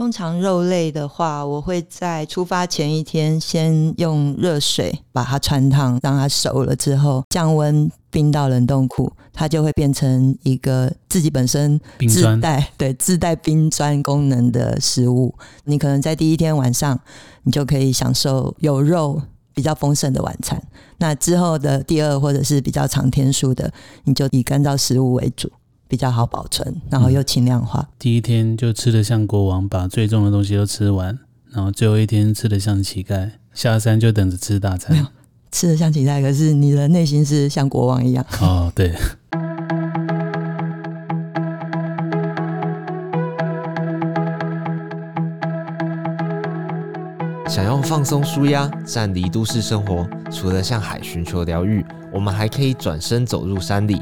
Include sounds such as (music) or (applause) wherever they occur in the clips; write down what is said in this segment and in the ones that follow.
通常肉类的话，我会在出发前一天先用热水把它穿烫，让它熟了之后降温冰到冷冻库，它就会变成一个自己本身自带对自带冰砖功能的食物。你可能在第一天晚上，你就可以享受有肉比较丰盛的晚餐。那之后的第二或者是比较长天数的，你就以干燥食物为主。比较好保存，然后又轻量化。嗯，第一天就吃的像国王，把最重的东西都吃完，然后最后一天吃的像乞丐，下山就等着吃大餐。没有，吃的像乞丐，可是你的内心是像国王一样。哦，对。想要放松舒压，站离都市生活，除了向海寻求疗愈，我们还可以转身走入山里。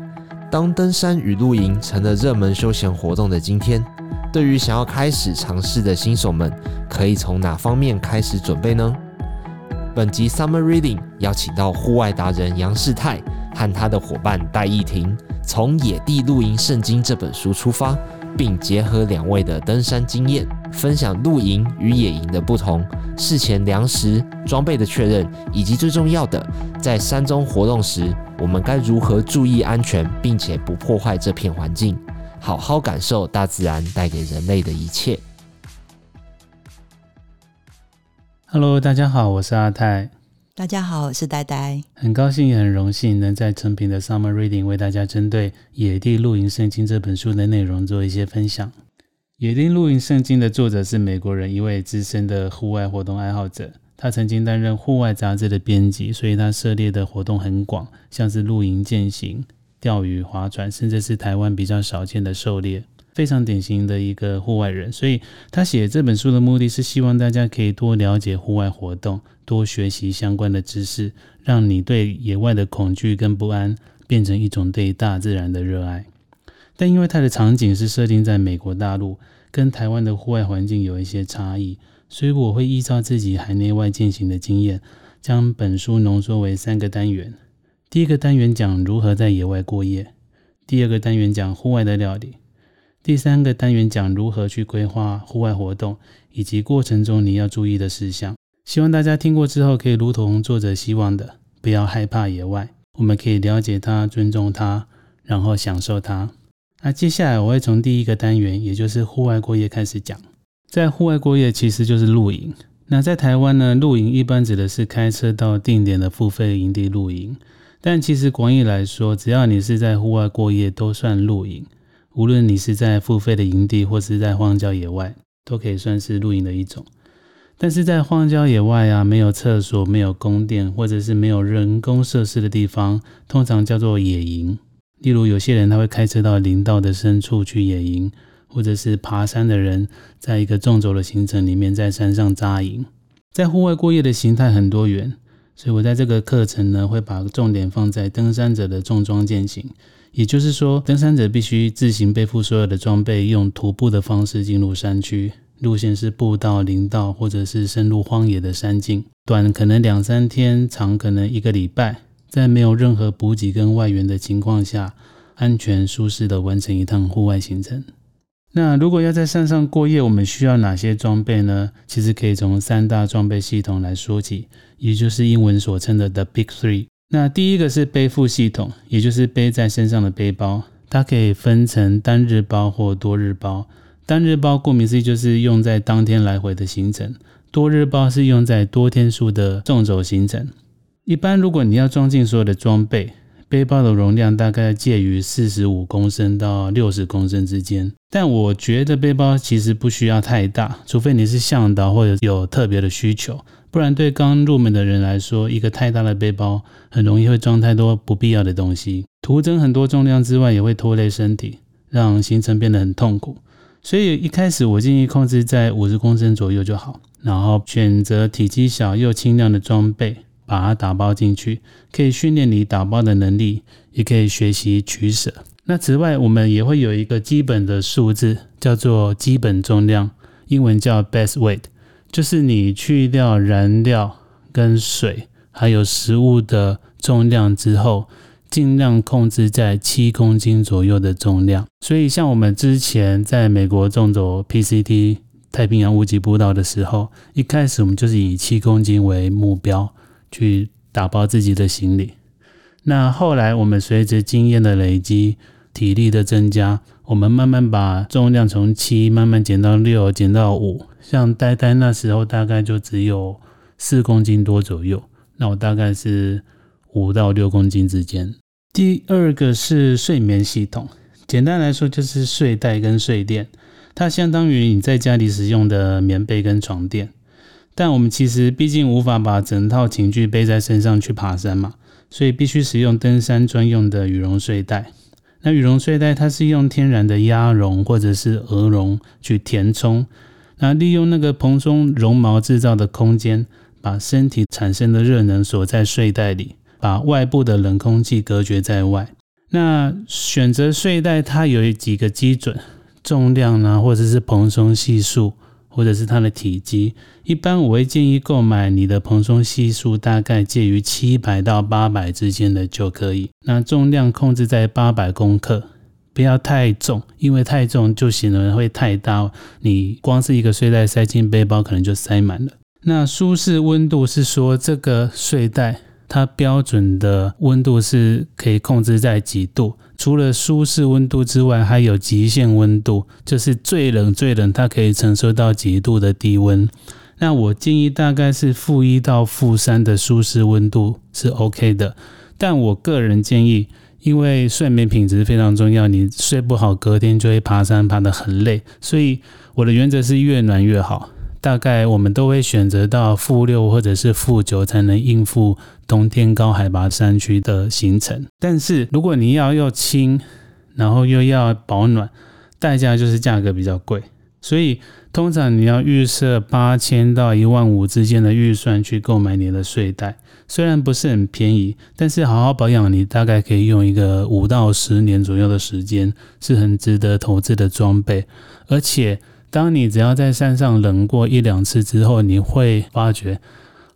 当登山与露营成了热门休闲活动的今天，对于想要开始尝试的新手们，可以从哪方面开始准备呢？本集 Summer Reading 邀请到户外达人杨世泰和他的伙伴戴奕廷，从《野地露营圣经》这本书出发，并结合两位的登山经验，分享露营与野营的不同，事前粮食装备的确认，以及最重要的，在山中活动时。我们该如何注意安全，并且不破坏这片环境，好好感受大自然带给人类的一切？Hello，大家好，我是阿泰。大家好，我是呆呆。很高兴也很荣幸能在成品的 Summer Reading 为大家针对《野地露营圣经》这本书的内容做一些分享。《野地露营圣经》的作者是美国人，一位资深的户外活动爱好者。他曾经担任户外杂志的编辑，所以他涉猎的活动很广，像是露营、健行、钓鱼、划船，甚至是台湾比较少见的狩猎，非常典型的一个户外人。所以他写这本书的目的是希望大家可以多了解户外活动，多学习相关的知识，让你对野外的恐惧跟不安变成一种对大自然的热爱。但因为它的场景是设定在美国大陆，跟台湾的户外环境有一些差异。所以我会依照自己海内外践行的经验，将本书浓缩为三个单元。第一个单元讲如何在野外过夜，第二个单元讲户外的料理，第三个单元讲如何去规划户外活动以及过程中你要注意的事项。希望大家听过之后，可以如同作者希望的，不要害怕野外，我们可以了解它、尊重它，然后享受它。那接下来我会从第一个单元，也就是户外过夜开始讲。在户外过夜其实就是露营。那在台湾呢，露营一般指的是开车到定点的付费营地露营。但其实广义来说，只要你是在户外过夜，都算露营。无论你是在付费的营地，或是在荒郊野外，都可以算是露营的一种。但是在荒郊野外啊，没有厕所、没有供电，或者是没有人工设施的地方，通常叫做野营。例如，有些人他会开车到林道的深处去野营。或者是爬山的人，在一个纵轴的行程里面，在山上扎营。在户外过夜的形态很多元，所以我在这个课程呢，会把重点放在登山者的重装健行。也就是说，登山者必须自行背负所有的装备，用徒步的方式进入山区，路线是步道、林道，或者是深入荒野的山径。短可能两三天，长可能一个礼拜，在没有任何补给跟外援的情况下，安全舒适的完成一趟户外行程。那如果要在山上过夜，我们需要哪些装备呢？其实可以从三大装备系统来说起，也就是英文所称的 The Big Three。那第一个是背负系统，也就是背在身上的背包，它可以分成单日包或多日包。单日包顾名思义就是用在当天来回的行程，多日包是用在多天数的纵轴行程。一般如果你要装进所有的装备，背包的容量大概介于四十五公升到六十公升之间，但我觉得背包其实不需要太大，除非你是向导或者有特别的需求，不然对刚入门的人来说，一个太大的背包很容易会装太多不必要的东西，徒增很多重量之外，也会拖累身体，让行程变得很痛苦。所以一开始我建议控制在五十公升左右就好，然后选择体积小又轻量的装备。把它打包进去，可以训练你打包的能力，也可以学习取舍。那此外，我们也会有一个基本的数字，叫做基本重量，英文叫 base weight，就是你去掉燃料跟水，还有食物的重量之后，尽量控制在七公斤左右的重量。所以，像我们之前在美国纵走 PCT 太平洋无极步道的时候，一开始我们就是以七公斤为目标去打包自己的行李。那后来我们随着经验的累积，体力的增加，我们慢慢把重量从七慢慢减到六，减到五。像呆呆那时候大概就只有四公斤多左右，那我大概是五到六公斤之间。第二个是睡眠系统，简单来说就是睡袋跟睡垫，它相当于你在家里使用的棉被跟床垫。但我们其实毕竟无法把整套寝具背在身上去爬山嘛，所以必须使用登山专用的羽绒睡袋。那羽绒睡袋它是用天然的鸭绒或者是鹅绒去填充，那利用那个蓬松绒毛制造的空间，把身体产生的热能锁在睡袋里，把外部的冷空气隔绝在外。那选择睡袋它有几个基准，重量呢，或者是蓬松系数。或者是它的体积，一般我会建议购买你的蓬松系数大概介于七百到八百之间的就可以。那重量控制在八百公克，不要太重，因为太重就显得会太大，你光是一个睡袋塞进背包可能就塞满了。那舒适温度是说这个睡袋。它标准的温度是可以控制在几度？除了舒适温度之外，还有极限温度，就是最冷最冷，它可以承受到几度的低温。那我建议大概是负一到负三的舒适温度是 OK 的。但我个人建议，因为睡眠品质非常重要，你睡不好，隔天就会爬山爬得很累，所以我的原则是越暖越好。大概我们都会选择到负六或者是负九才能应付冬天高海拔山区的行程。但是如果你要又轻，然后又要保暖，代价就是价格比较贵。所以通常你要预设八千到一万五之间的预算去购买你的睡袋。虽然不是很便宜，但是好好保养，你大概可以用一个五到十年左右的时间，是很值得投资的装备，而且。当你只要在山上冷过一两次之后，你会发觉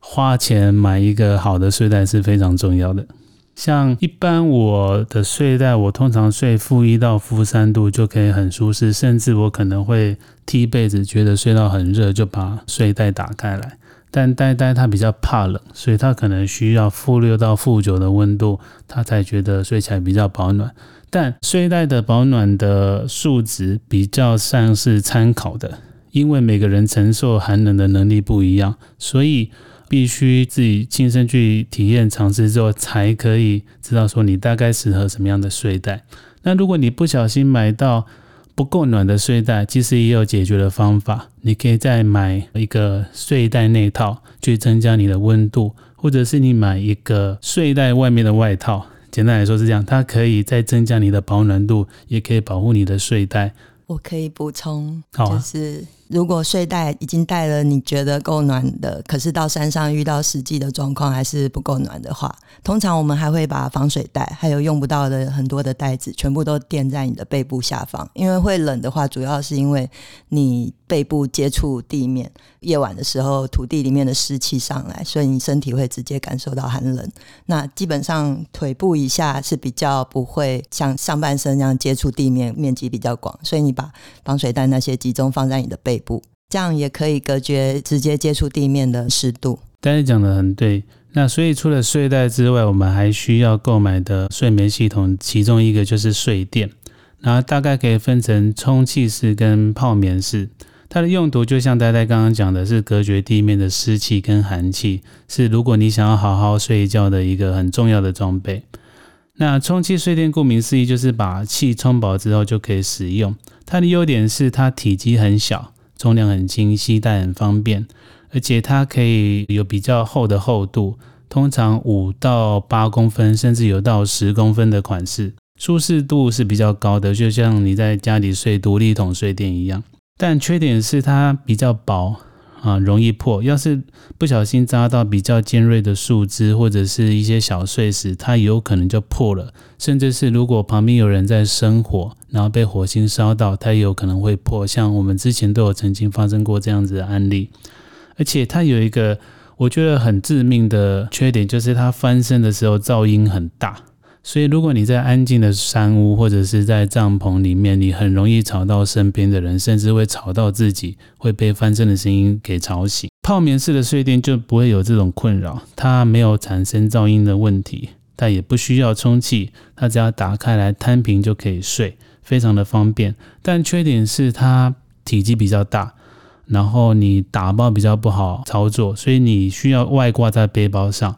花钱买一个好的睡袋是非常重要的。像一般我的睡袋，我通常睡负一到负三度就可以很舒适，甚至我可能会踢被子，觉得睡到很热就把睡袋打开来。但呆呆他比较怕冷，所以他可能需要负六到负九的温度，他才觉得睡起来比较保暖。但睡袋的保暖的数值比较像是参考的，因为每个人承受寒冷的能力不一样，所以必须自己亲身去体验尝试之后，才可以知道说你大概适合什么样的睡袋。那如果你不小心买到不够暖的睡袋，其实也有解决的方法，你可以再买一个睡袋内套去增加你的温度，或者是你买一个睡袋外面的外套。简单来说是这样，它可以再增加你的保暖度，也可以保护你的睡袋。我可以补充，好啊，就是。如果睡袋已经带了，你觉得够暖的，可是到山上遇到实际的状况还是不够暖的话，通常我们还会把防水袋还有用不到的很多的袋子全部都垫在你的背部下方，因为会冷的话，主要是因为你背部接触地面，夜晚的时候土地里面的湿气上来，所以你身体会直接感受到寒冷。那基本上腿部以下是比较不会像上半身那样接触地面，面积比较广，所以你把防水袋那些集中放在你的背。这样也可以隔绝直接接触地面的湿度。大家讲得很对。那所以除了睡袋之外，我们还需要购买的睡眠系统，其中一个就是睡垫。然后大概可以分成充气式跟泡棉式。它的用途就像呆呆刚刚讲的，是隔绝地面的湿气跟寒气，是如果你想要好好睡觉的一个很重要的装备。那充气睡垫顾名思义，就是把气充饱之后就可以使用。它的优点是它体积很小，重量很轻，携带很方便，而且它可以有比较厚的厚度，通常五到八公分，甚至有到十公分的款式，舒适度是比较高的，就像你在家里睡独立桶睡垫一样。但缺点是它比较薄。啊，容易破。要是不小心扎到比较尖锐的树枝或者是一些小碎石，它有可能就破了。甚至是如果旁边有人在生火，然后被火星烧到，它也有可能会破。像我们之前都有曾经发生过这样子的案例。而且它有一个我觉得很致命的缺点，就是它翻身的时候噪音很大。所以如果你在安静的山屋或者是在帐篷里面，你很容易吵到身边的人，甚至会吵到自己，会被翻身的声音给吵醒。泡棉式的睡垫就不会有这种困扰，它没有产生噪音的问题，它也不需要充气，它只要打开来摊平就可以睡，非常的方便。但缺点是它体积比较大。然后你打包比较不好操作，所以你需要外挂在背包上。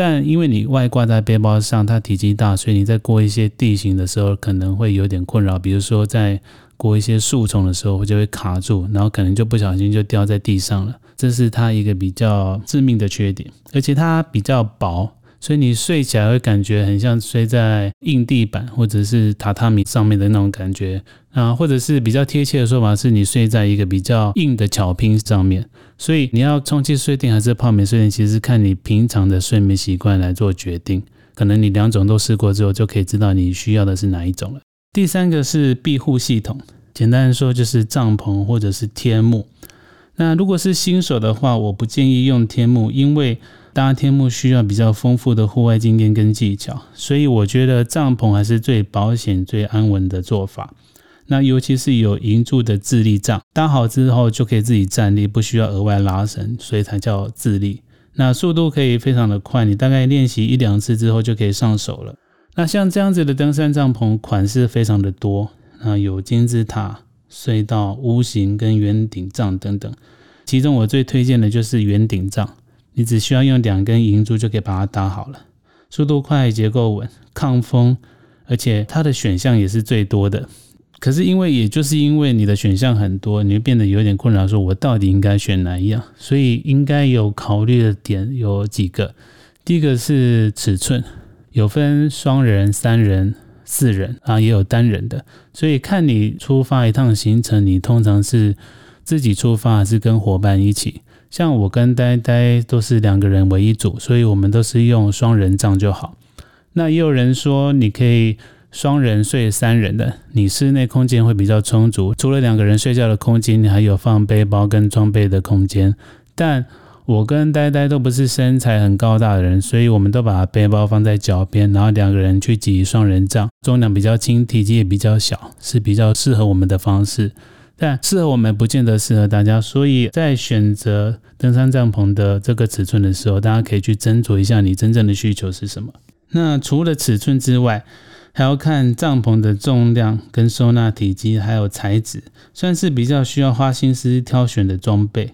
但因为你外挂在背包上，它体积大，所以你在过一些地形的时候可能会有点困扰。比如说在过一些树丛的时候，就会卡住，然后可能就不小心就掉在地上了。这是它一个比较致命的缺点，而且它比较薄。所以你睡起来会感觉很像睡在硬地板或者是榻榻米上面的那种感觉啊，或者是比较贴切的说法是你睡在一个比较硬的巧拼上面。所以你要充气睡垫还是泡棉睡垫，其实看你平常的睡眠习惯来做决定。可能你两种都试过之后，就可以知道你需要的是哪一种了。第三个是庇护系统，简单说就是帐篷或者是天幕。那如果是新手的话，我不建议用天幕，因为搭天幕需要比较丰富的户外经验跟技巧，所以我觉得帐篷还是最保险、最安稳的做法。那尤其是有银柱的自立帐，搭好之后就可以自己站立，不需要额外拉绳，所以才叫自立。那速度可以非常的快，你大概练习一两次之后就可以上手了。那像这样子的登山帐篷款式非常的多，那有金字塔、隧道、屋型跟圆顶帐等等，其中我最推荐的就是圆顶帐。你只需要用两根银珠就可以把它搭好了，速度快，结构稳，抗风，而且它的选项也是最多的。可是因为也就是因为你的选项很多，你会变得有点困扰，说我到底应该选哪一样？所以应该有考虑的点有几个。第一个是尺寸，有分双人、三人、四人啊，也有单人的。所以看你出发一趟行程，你通常是自己出发还是跟伙伴一起？像我跟呆呆都是两个人为一组，所以我们都是用双人帐就好。那也有人说你可以双人睡三人的，你室内空间会比较充足，除了两个人睡觉的空间，你还有放背包跟装备的空间。但我跟呆呆都不是身材很高大的人，所以我们都把背包放在脚边，然后两个人去挤双人帐，重量比较轻，体积也比较小，是比较适合我们的方式。但适合我们不见得适合大家，所以在选择登山帐篷的这个尺寸的时候，大家可以去斟酌一下你真正的需求是什么。那除了尺寸之外，还要看帐篷的重量跟收纳体积，还有材质，算是比较需要花心思挑选的装备。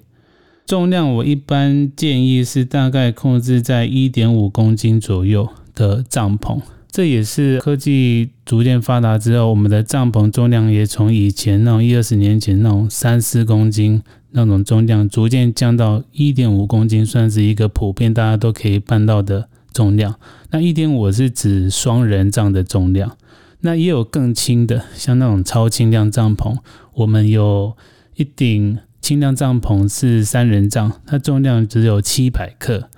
重量我一般建议是大概控制在一点五公斤左右的帐篷。这也是科技逐渐发达之后，我们的帐篷重量也从以前那种一二十年前那种三四公斤那种重量，逐渐降到一点五公斤，算是一个普遍大家都可以办到的重量。那一点五是指双人帐的重量，那也有更轻的，像那种超轻量帐篷，我们有一顶轻量帐篷是三人帐，它重量只有七百克。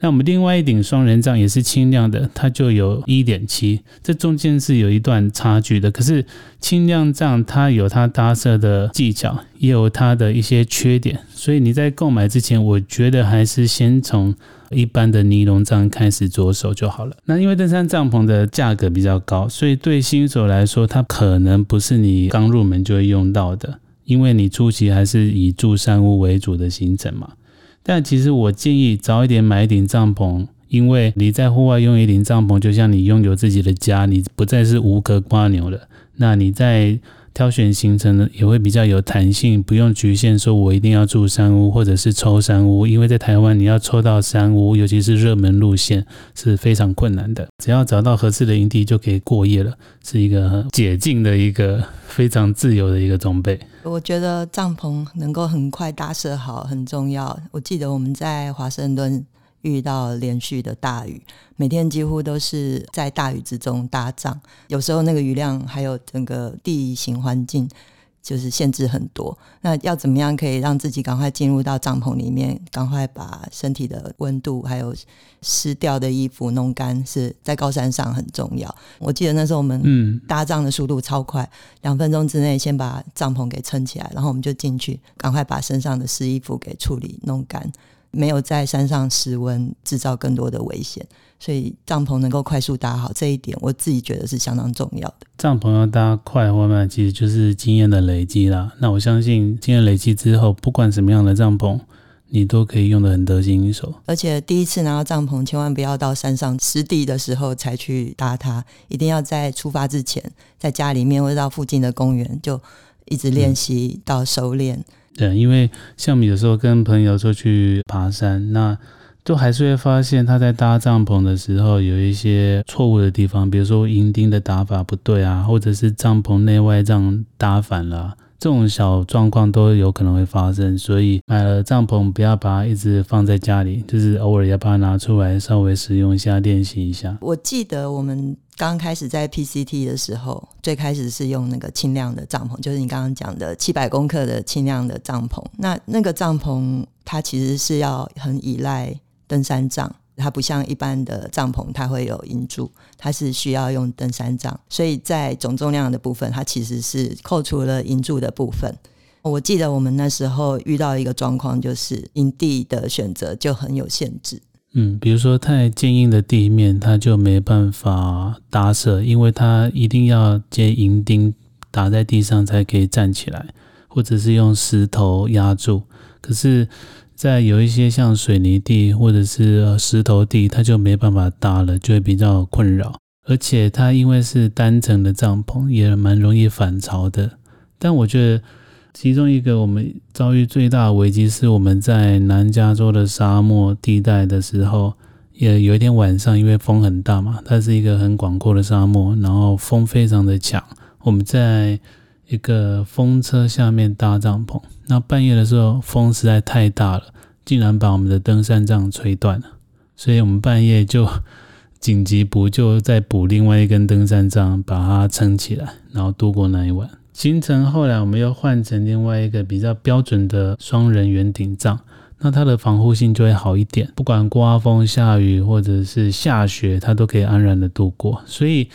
那我们另外一顶双人帐也是轻量的，它就有一点七，这中间是有一段差距的。可是轻量帐它有它搭设的技巧，也有它的一些缺点，所以你在购买之前，我觉得还是先从一般的尼龙帐开始着手就好了。那因为登山帐篷的价格比较高，所以对新手来说，它可能不是你刚入门就会用到的，因为你初期还是以住山屋为主的行程嘛。但其实我建议早一点买一顶帐篷，因为你在户外用一顶帐篷，就像你拥有自己的家，你不再是无壳蜗牛了。那你在挑选行程呢，也会比较有弹性，不用局限说我一定要住山屋或者是抽山屋，因为在台湾你要抽到山屋，尤其是热门路线是非常困难的。只要找到合适的营地就可以过夜了，是一个解禁的一个非常自由的一个装备。我觉得帐篷能够很快搭设好很重要。我记得我们在华盛顿遇到连续的大雨，每天几乎都是在大雨之中搭帐，有时候那个雨量还有整个地形环境。就是限制很多，那要怎么样可以让自己赶快进入到帐篷里面，赶快把身体的温度还有湿掉的衣服弄干，是在高山上很重要。我记得那时候我们搭帐的速度超快，两分钟之内先把帐篷给撑起来，然后我们就进去，赶快把身上的湿衣服给处理弄干。没有在山上失温，制造更多的危险。所以帐篷能够快速搭好，这一点我自己觉得是相当重要的。帐篷要搭快或慢，其实就是经验的累积啦。那我相信经验累积之后，不管什么样的帐篷，你都可以用的很得心应手。而且第一次拿到帐篷，千万不要到山上湿地的时候才去搭它，一定要在出发之前，在家里面或者到附近的公园就一直练习到熟练。嗯。对，因为像我们有时候跟朋友出去爬山，那都还是会发现他在搭帐篷的时候有一些错误的地方，比如说银钉的打法不对啊，或者是帐篷内外帐搭反了，这种小状况都有可能会发生。所以买了帐篷不要把它一直放在家里，就是偶尔要把它拿出来稍微使用一下，练习一下。我记得我们刚开始在 PCT 的时候，最开始是用那个轻量的帐篷，就是你刚刚讲的七百公克的轻量的帐篷。那那个帐篷它其实是要很依赖。登山杖，它不像一般的帐篷，它会有营柱，它是需要用登山杖，所以在总重量的部分，它其实是扣除了营柱的部分。我记得我们那时候遇到一个状况，就是营地的选择就很有限制。嗯，比如说太坚硬的地面，它就没办法搭设，因为它一定要接银钉打在地上才可以站起来，或者是用石头压住。可是在有一些像水泥地或者是石头地，它就没办法搭了，就会比较困扰。而且它因为是单层的帐篷，也蛮容易反潮的。但我觉得其中一个我们遭遇最大的危机是我们在南加州的沙漠地带的时候，也有一天晚上，因为风很大嘛，它是一个很广阔的沙漠，然后风非常的强，我们在一个风车下面搭帐篷。那半夜的时候，风实在太大了，竟然把我们的登山杖吹断了。所以我们半夜就紧急补救，再补另外一根登山杖，把它撑起来，然后度过那一晚。行程后来我们又换成另外一个比较标准的双人圆顶帐，那它的防护性就会好一点，不管刮风下雨或者是下雪，它都可以安然的度过。所以。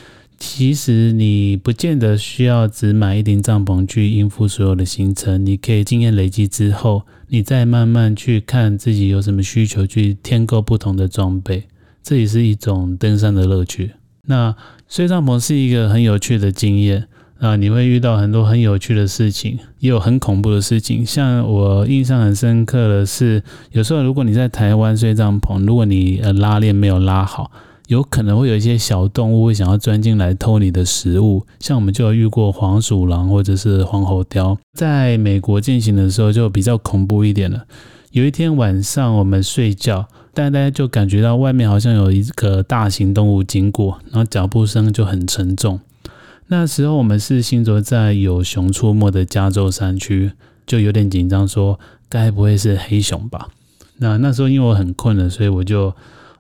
其实你不见得需要只买一顶帐篷去应付所有的行程，你可以经验累积之后，你再慢慢去看自己有什么需求，去添购不同的装备，这也是一种登山的乐趣。那睡帐篷是一个很有趣的经验啊，你会遇到很多很有趣的事情，也有很恐怖的事情。像我印象很深刻的是，有时候如果你在台湾睡帐篷，如果你呃拉链没有拉好。有可能会有一些小动物会想要钻进来偷你的食物，像我们就有遇过黄鼠狼或者是黄喉貂。在美国进行的时候就比较恐怖一点了。有一天晚上我们睡觉，大家就感觉到外面好像有一个大型动物经过，然后脚步声就很沉重。那时候我们是行走在有熊出没的加州山区，就有点紧张，说该不会是黑熊吧？那那时候因为我很困了，所以我就。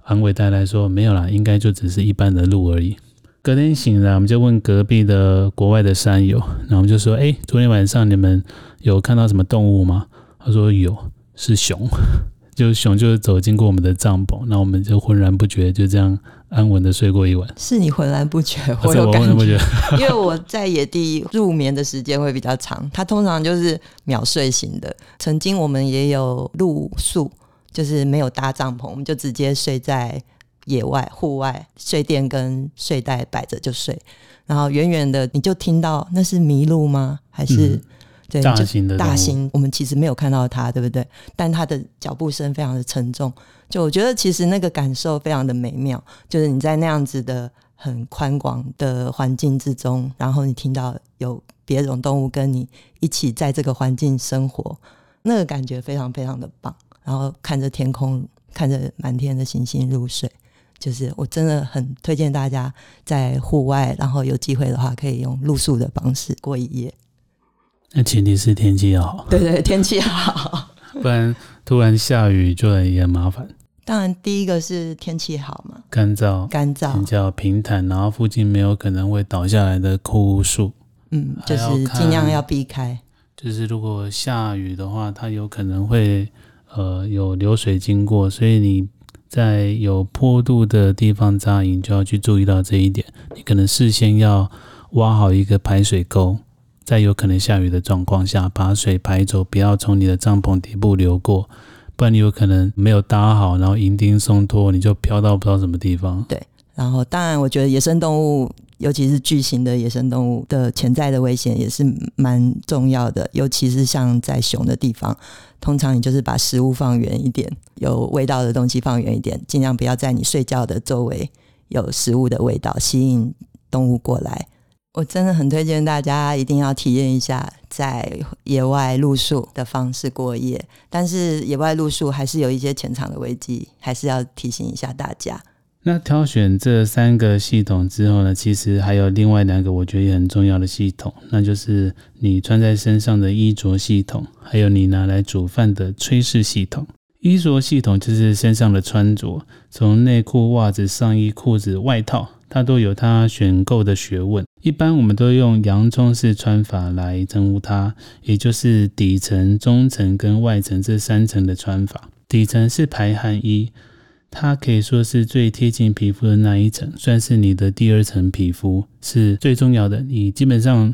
安慰大家说没有啦，应该就只是一般的路而已。隔天醒来，我们就问隔壁的国外的山友，然后我们就说：“哎，昨天晚上你们有看到什么动物吗？”他说：“有，是熊，(laughs) 就熊就走经过我们的帐篷，那我们就浑然不觉，就这样安稳的睡过一晚。”是你浑然不觉，我有感觉，(laughs) 因为我在野地入眠的时间会比较长，它通常就是秒睡型的。曾经我们也有露宿。就是没有搭帐篷，我们就直接睡在野外、户外，睡垫跟睡袋摆着就睡。然后远远的你就听到，那是麋鹿吗？还是、嗯、对大型的大型？我们其实没有看到它，对不对？但它的脚步声非常的沉重，就我觉得其实那个感受非常的美妙。就是你在那样子的很宽广的环境之中，然后你听到有别种动物跟你一起在这个环境生活，那个感觉非常非常的棒。然后看着天空，看着满天的星星入睡，就是我真的很推荐大家在户外，然后有机会的话可以用露宿的方式过一夜。那前提是天气要好。对对，天气好，(laughs) 不然突然下雨就很也很麻烦。当然，第一个是天气好嘛，干燥，干燥，比较平坦，然后附近没有可能会倒下来的枯树。嗯，就是尽量要避开。就是如果下雨的话，它有可能会。呃，有流水经过，所以你在有坡度的地方扎营，就要去注意到这一点。你可能事先要挖好一个排水沟，在有可能下雨的状况下，把水排走，不要从你的帐篷底部流过，不然你有可能没有搭好，然后营钉松脱，你就飘到不知道什么地方。对，然后当然，我觉得野生动物，尤其是巨型的野生动物的潜在的危险也是蛮重要的，尤其是像在熊的地方，通常你就是把食物放远一点，有味道的东西放远一点，尽量不要在你睡觉的周围有食物的味道，吸引动物过来。我真的很推荐大家一定要体验一下在野外露宿的方式过夜，但是野外露宿还是有一些潜藏的危机，还是要提醒一下大家。那挑选这三个系统之后呢，其实还有另外两个我觉得也很重要的系统，那就是你穿在身上的衣着系统，还有你拿来煮饭的炊事系统。衣着系统就是身上的穿着，从内裤、袜子、上衣、裤子、外套。它都有它选购的学问，一般我们都用洋葱式穿法来称呼它，也就是底层、中层跟外层这三层的穿法。底层是排汗衣，它可以说是最贴近皮肤的那一层，算是你的第二层皮肤，是最重要的。你基本上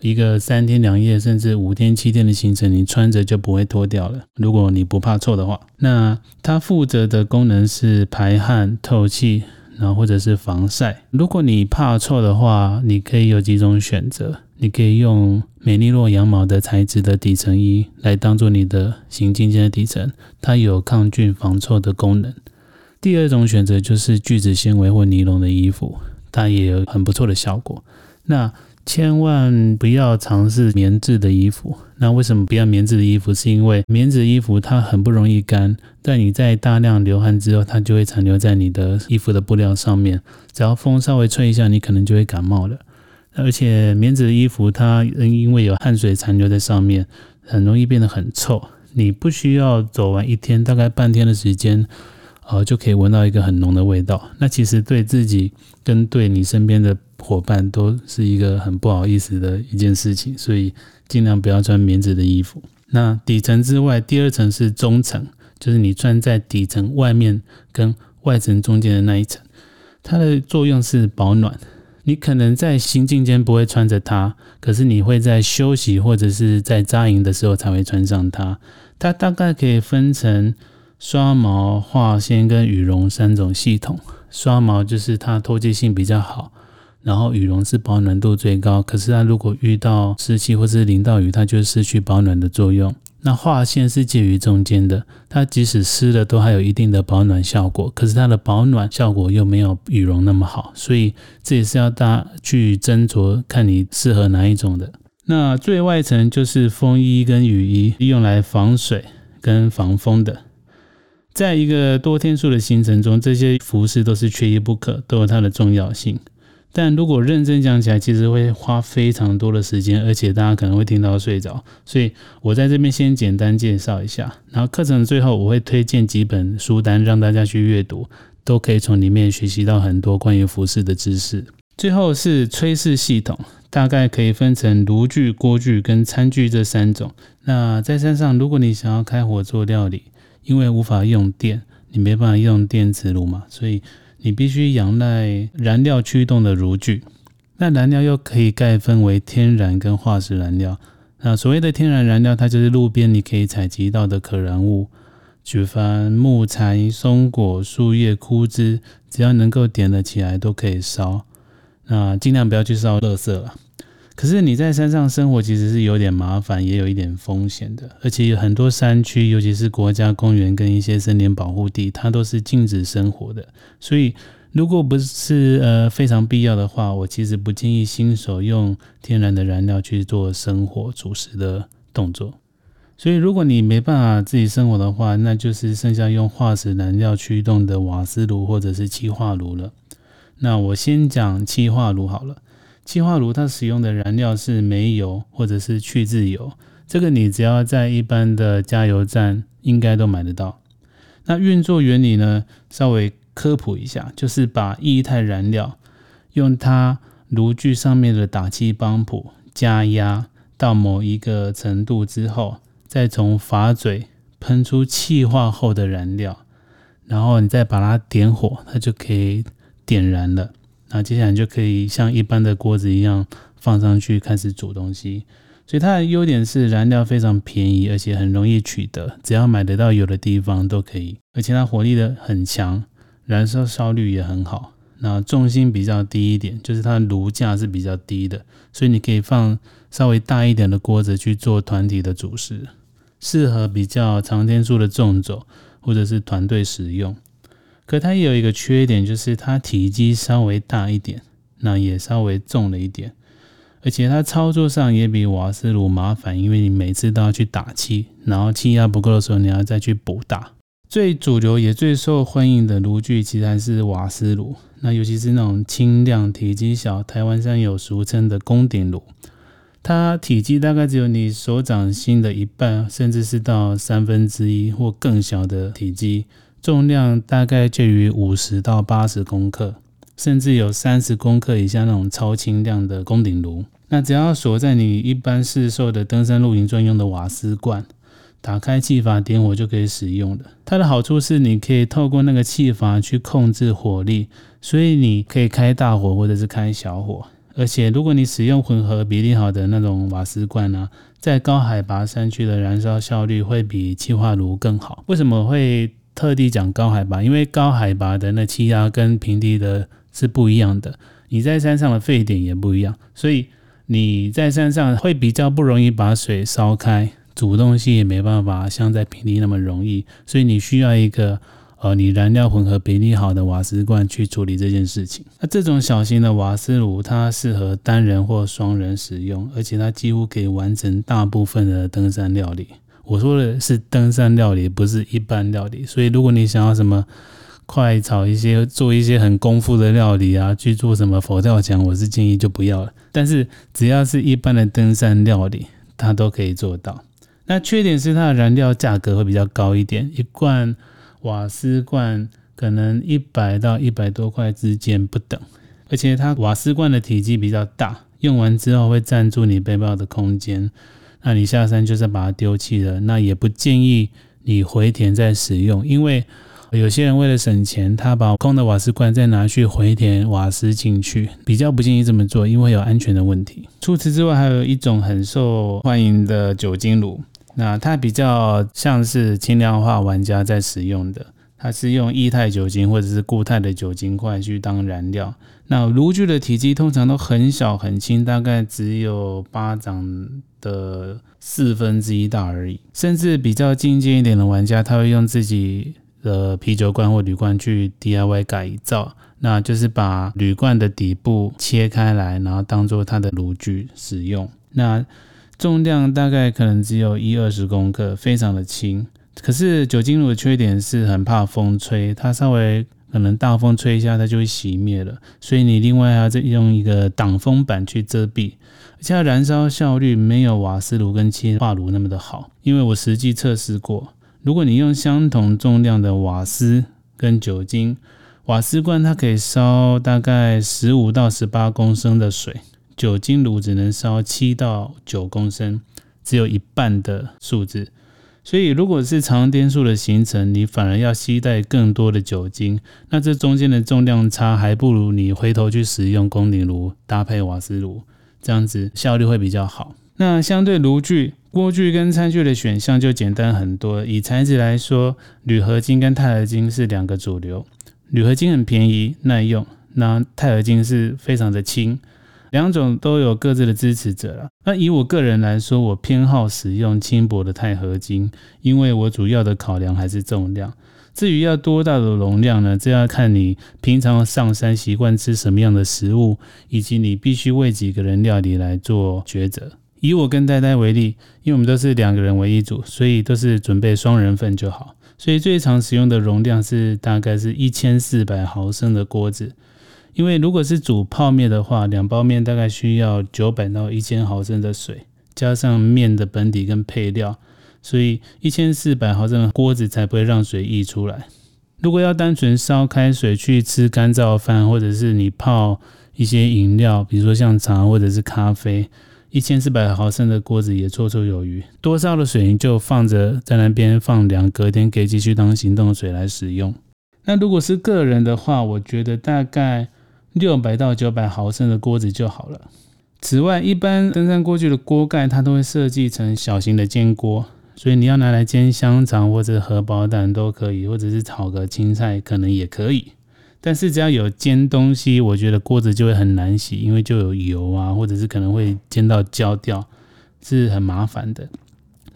一个三天两夜甚至五天七天的行程，你穿着就不会脱掉了。如果你不怕臭的话，那它负责的功能是排汗、透气。然后或者是防晒。如果你怕臭的话，你可以有几种选择。你可以用美利诺羊毛的材质的底层衣来当做你的行进间的底层，它有抗菌防臭的功能。第二种选择就是聚酯纤维或尼龙的衣服，它也有很不错的效果。那千万不要尝试棉质的衣服。那为什么不要棉质的衣服？是因为棉质衣服它很不容易干，但你在大量流汗之后，它就会残留在你的衣服的布料上面。只要风稍微吹一下，你可能就会感冒了。而且棉质的衣服它因为有汗水残留在上面，很容易变得很臭。你不需要走完一天，大概半天的时间。呃，就可以闻到一个很浓的味道。那其实对自己跟对你身边的伙伴都是一个很不好意思的一件事情，所以尽量不要穿棉质的衣服。那底层之外，第二层是中层，就是你穿在底层外面跟外层中间的那一层，它的作用是保暖。你可能在行进间不会穿着它，可是你会在休息或者是在扎营的时候才会穿上它。它大概可以分成。刷毛、化纤跟羽绒三种系统。刷毛就是它透气性比较好，然后羽绒是保暖度最高。可是它如果遇到湿气或是淋到雨，它就失去保暖的作用。那化纤是介于中间的，它即使湿了都还有一定的保暖效果，可是它的保暖效果又没有羽绒那么好，所以这也是要大家去斟酌，看你适合哪一种的。那最外层就是风衣跟雨衣，用来防水跟防风的。在一个多天数的行程中，这些服饰都是缺一不可，都有它的重要性。但如果认真讲起来，其实会花非常多的时间，而且大家可能会听到睡着。所以我在这边先简单介绍一下，然后课程最后我会推荐几本书单让大家去阅读，都可以从里面学习到很多关于服饰的知识。最后是炊事系统，大概可以分成炉具、锅具跟餐具这三种。那在山上，如果你想要开火做料理，因为无法用电，你没办法用电磁炉嘛，所以你必须仰赖燃料驱动的炉具。那燃料又可以概分为天然跟化石燃料。那所谓的天然燃料，它就是路边你可以采集到的可燃物，举凡木材、松果、树叶、枯枝，只要能够点得起来都可以烧。那尽量不要去烧垃圾了。可是你在山上生活其实是有点麻烦，也有一点风险的，而且很多山区，尤其是国家公园跟一些森林保护地，它都是禁止生活的。所以，如果不是呃非常必要的话，我其实不建议新手用天然的燃料去做生火煮食的动作。所以，如果你没办法自己生火的话，那就是剩下用化石燃料驱动的瓦斯炉或者是气化炉了。那我先讲气化炉好了。气化炉它使用的燃料是煤油或者是去渍油，这个你只要在一般的加油站应该都买得到。那运作原理呢，稍微科普一下，就是把液态燃料用它炉具上面的打气泵浦加压到某一个程度之后，再从阀嘴喷出气化后的燃料，然后你再把它点火，它就可以点燃了。那接下来就可以像一般的锅子一样放上去开始煮东西，所以它的优点是燃料非常便宜，而且很容易取得，只要买得到油的地方都可以。而且它火力的很强，燃烧效率也很好。那重心比较低一点，就是它炉架是比较低的，所以你可以放稍微大一点的锅子去做团体的主食，适合比较长天数的纵走或者是团队使用。可它也有一个缺点，就是它体积稍微大一点，那也稍微重了一点。而且它操作上也比瓦斯炉麻烦，因为你每次都要去打气，然后气压不够的时候，你要再去补打。最主流也最受欢迎的炉具其实还是瓦斯炉，那尤其是那种轻量、体积小，台湾上有俗称的宫顶炉，它体积大概只有你手掌心的一半，甚至是到三分之一或更小的体积，重量大概介于五十到八十公克。甚至有三十公克以下那种超轻量的宫顶炉，那只要锁在你一般市售的登山露营专用的瓦斯罐，打开气阀点火就可以使用的。它的好处是你可以透过那个气阀去控制火力，所以你可以开大火或者是开小火。而且如果你使用混合比例好的那种瓦斯罐呢，在高海拔山区的燃烧效率会比气化炉更好。为什么会特地讲高海拔？因为高海拔的那气压跟平地的是不一样的，你在山上的沸点也不一样，所以你在山上会比较不容易把水烧开，煮东西也没办法像在平地那么容易，所以你需要一个呃，你燃料混合比例好的瓦斯罐去处理这件事情。那这种小型的瓦斯炉，它适合单人或双人使用，而且它几乎可以完成大部分的登山料理。我说的是登山料理，不是一般料理，所以如果你想要什么。快炒一些，做一些很功夫的料理啊，去做什么佛跳墙，我是建议就不要了。但是只要是一般的登山料理，它都可以做到。那缺点是它的燃料价格会比较高一点，一罐瓦斯罐可能一百到一百多块之间不等，而且它瓦斯罐的体积比较大，用完之后会占住你背包的空间，那你下山就是把它丢弃了。那也不建议你回填再使用，因为。有些人为了省钱，他把空的瓦斯罐再拿去回填瓦斯进去，比较不建议这么做，因为有安全的问题。除此之外，还有一种很受欢迎的酒精炉，那它比较像是轻量化玩家在使用的，它是用液态酒精或者是固态的酒精块去当燃料。那炉具的体积通常都很小很轻，大概只有巴掌的四分之一大而已。甚至比较进阶一点的玩家，他会用自己。的啤酒罐或铝罐去 DIY 改造，那就是把铝罐的底部切开来，然后当做它的炉具使用。那重量大概可能只有一二十公克，非常的轻。可是酒精炉的缺点是很怕风吹，它稍微可能大风吹一下，它就会熄灭了。所以你另外还要再用一个挡风板去遮蔽，而且它燃烧效率没有瓦斯炉跟气化炉那么的好，因为我实际测试过。如果你用相同重量的瓦斯跟酒精，瓦斯罐它可以烧大概十五到十八公升的水，酒精炉只能烧七到九公升，只有一半的数字。所以如果是长天数的行程，你反而要携带更多的酒精，那这中间的重量差还不如你回头去使用宫顶炉搭配瓦斯炉，这样子效率会比较好。那相对炉具。锅具跟餐具的选项就简单很多。以材质来说，铝合金跟钛合金是两个主流。铝合金很便宜耐用，那钛合金是非常的轻，两种都有各自的支持者了。那以我个人来说，我偏好使用轻薄的钛合金，因为我主要的考量还是重量。至于要多大的容量呢？这要看你平常上山习惯吃什么样的食物，以及你必须为几个人料理来做抉择。以我跟呆呆为例，因为我们都是两个人为一组，所以都是准备双人份就好。所以最常使用的容量是大概是一千四百毫升的锅子。因为如果是煮泡面的话，两包面大概需要九百到一千毫升的水，加上面的本底跟配料，所以一千四百毫升的锅子才不会让水溢出来。如果要单纯烧开水去吃干燥饭，或者是你泡一些饮料，比如说像茶或者是咖啡。一千四百毫升的锅子也绰绰有余，多烧的水你就放着在那边放凉，隔天可以继续当行动水来使用。那如果是个人的话，我觉得大概六百到九百毫升的锅子就好了。此外，一般登山锅具的锅盖它都会设计成小型的煎锅，所以你要拿来煎香肠或者荷包蛋都可以，或者是炒个青菜可能也可以。但是只要有煎东西，我觉得锅子就会很难洗，因为就有油啊，或者是可能会煎到焦掉，是很麻烦的。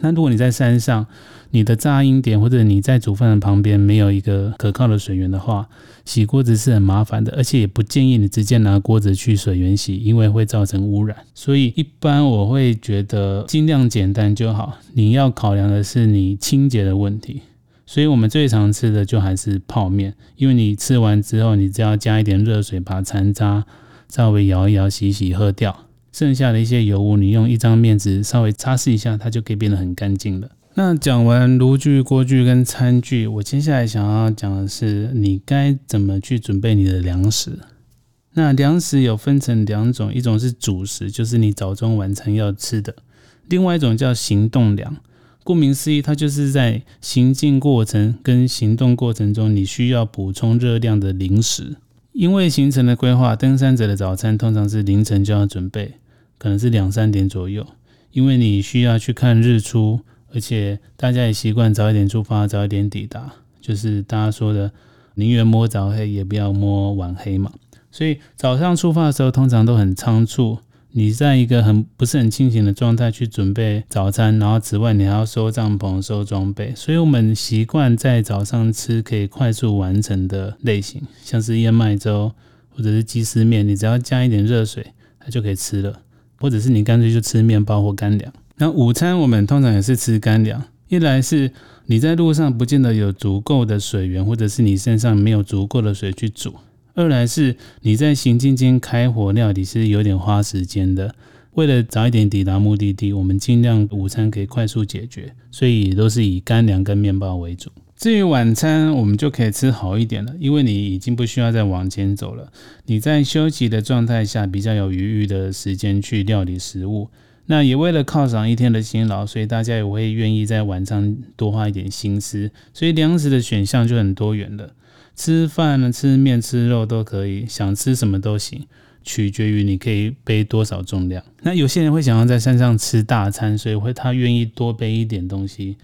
那如果你在山上，你的杂音点或者你在煮饭的旁边没有一个可靠的水源的话，洗锅子是很麻烦的，而且也不建议你直接拿锅子去水源洗，因为会造成污染。所以一般我会觉得尽量简单就好。你要考量的是你清洁的问题。所以我们最常吃的就还是泡面，因为你吃完之后，你只要加一点热水，把残渣稍微摇一摇、洗洗喝掉，剩下的一些油污，你用一张面纸稍微擦拭一下，它就可以变得很干净了。那讲完炉具、锅具跟餐具，我接下来想要讲的是，你该怎么去准备你的粮食。那粮食有分成两种，一种是主食，就是你早中晚餐要吃的；另外一种叫行动粮。顾名思义，它就是在行进过程跟行动过程中，你需要补充热量的零食。因为行程的规划，登山者的早餐通常是凌晨就要准备，可能是两三点左右。因为你需要去看日出，而且大家也习惯早一点出发，早一点抵达，就是大家说的宁愿摸早黑，也不要摸晚黑嘛。所以早上出发的时候，通常都很仓促。你在一个很不是很清醒的状态去准备早餐，然后此外你还要收帐篷、收装备，所以我们习惯在早上吃可以快速完成的类型，像是燕麦粥或者是鸡丝面，你只要加一点热水，它就可以吃了，或者是你干脆就吃面包或干粮。那午餐我们通常也是吃干粮，一来是你在路上不见得有足够的水源，或者是你身上没有足够的水去煮。二来是你在行进间开火料理是有点花时间的，为了早一点抵达目的地，我们尽量午餐可以快速解决，所以也都是以干粮跟面包为主。至于晚餐，我们就可以吃好一点了，因为你已经不需要再往前走了，你在休息的状态下比较有余裕的时间去料理食物。那也为了犒赏一天的辛劳，所以大家也会愿意在晚上多花一点心思，所以粮食的选项就很多元了。吃饭呢，吃面、吃肉都可以，想吃什么都行，取决于你可以背多少重量。那有些人会想要在山上吃大餐，所以会他愿意多背一点东西，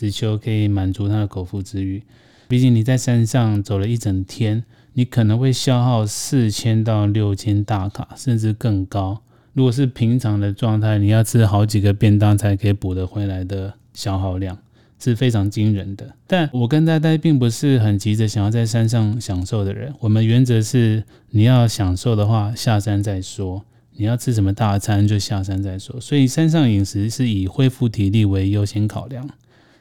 只求可以满足他的口腹之欲。毕竟你在山上走了一整天，你可能会消耗四千到六千大卡，甚至更高。如果是平常的状态，你要吃好几个便当才可以补得回来的消耗量。是非常惊人的，但我跟呆呆并不是很急着想要在山上享受的人。我们原则是，你要享受的话，下山再说；你要吃什么大餐，就下山再说。所以山上饮食是以恢复体力为优先考量，